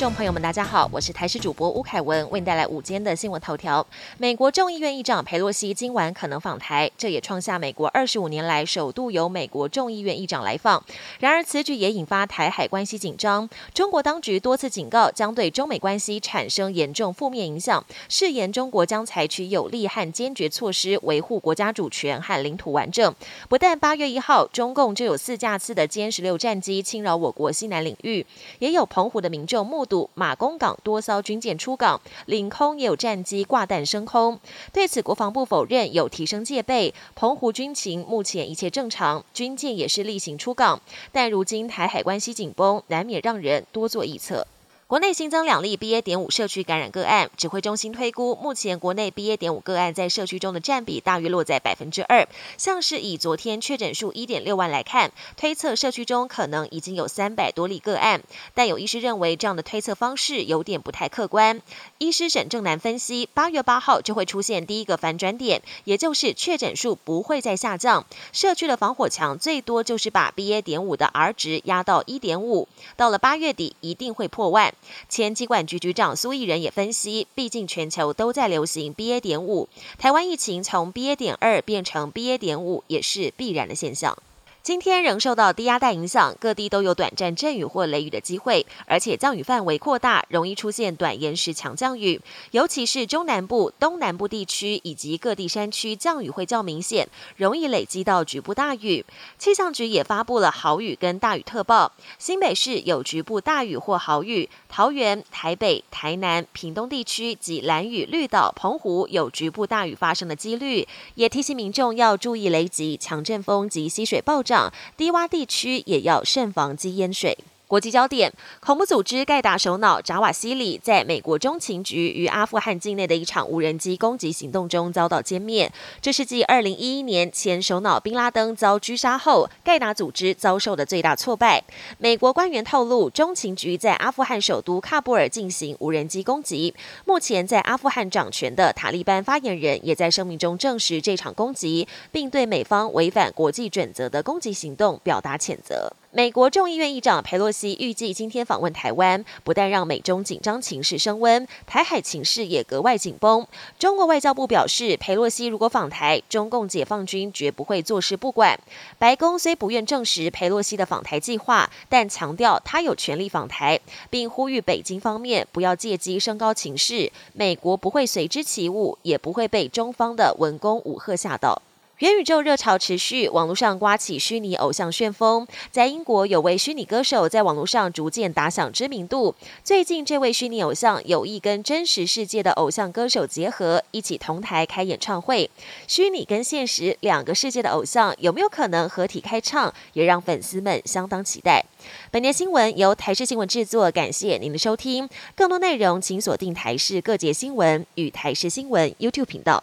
众朋友们，大家好，我是台视主播吴凯文，为你带来午间的新闻头条。美国众议院议长佩洛西今晚可能访台，这也创下美国二十五年来首度由美国众议院议长来访。然而，此举也引发台海关系紧张。中国当局多次警告，将对中美关系产生严重负面影响，誓言中国将采取有力和坚决措施维护国家主权和领土完整。不但八月一号，中共就有四架次的歼十六战机侵扰我国西南领域，也有澎湖的民众目马公港多艘军舰出港，领空也有战机挂弹升空。对此，国防部否认有提升戒备，澎湖军情目前一切正常，军舰也是例行出港。但如今台海关系紧绷，难免让人多做臆测。国内新增两例 BA. 点五社区感染个案，指挥中心推估，目前国内 BA. 点五个案在社区中的占比大约落在百分之二。像是以昨天确诊数一点六万来看，推测社区中可能已经有三百多例个案。但有医师认为，这样的推测方式有点不太客观。医师沈正南分析，八月八号就会出现第一个反转点，也就是确诊数不会再下降，社区的防火墙最多就是把 BA. 点五的 R 值压到一点五，到了八月底一定会破万。前机管局局长苏益仁也分析，毕竟全球都在流行 BA. 点五，台湾疫情从 BA. 点二变成 BA. 点五也是必然的现象。今天仍受到低压带影响，各地都有短暂阵雨或雷雨的机会，而且降雨范围扩大，容易出现短延时强降雨，尤其是中南部、东南部地区以及各地山区降雨会较明显，容易累积到局部大雨。气象局也发布了豪雨跟大雨特报，新北市有局部大雨或豪雨，桃园、台北、台南、屏东地区及蓝雨、绿岛、澎湖有局部大雨发生的几率，也提醒民众要注意雷击、强阵风及溪水暴。低洼地区也要慎防积淹水。国际焦点：恐怖组织盖达首脑扎瓦西里在美国中情局与阿富汗境内的一场无人机攻击行动中遭到歼灭。这是继2011年前首脑宾拉登遭狙杀后，盖达组织遭受的最大挫败。美国官员透露，中情局在阿富汗首都喀布尔进行无人机攻击。目前在阿富汗掌权的塔利班发言人也在声明中证实这场攻击，并对美方违反国际准则的攻击行动表达谴责。美国众议院议长佩洛西预计今天访问台湾，不但让美中紧张情势升温，台海情势也格外紧绷。中国外交部表示，佩洛西如果访台，中共解放军绝不会坐视不管。白宫虽不愿证实佩洛西的访台计划，但强调他有权利访台，并呼吁北京方面不要借机升高情势。美国不会随之起舞，也不会被中方的文攻武吓吓到。元宇宙热潮持续，网络上刮起虚拟偶像旋风。在英国，有位虚拟歌手在网络上逐渐打响知名度。最近，这位虚拟偶像有意跟真实世界的偶像歌手结合，一起同台开演唱会。虚拟跟现实两个世界的偶像有没有可能合体开唱，也让粉丝们相当期待。本年新闻由台视新闻制作，感谢您的收听。更多内容请锁定台视各节新闻与台视新闻 YouTube 频道。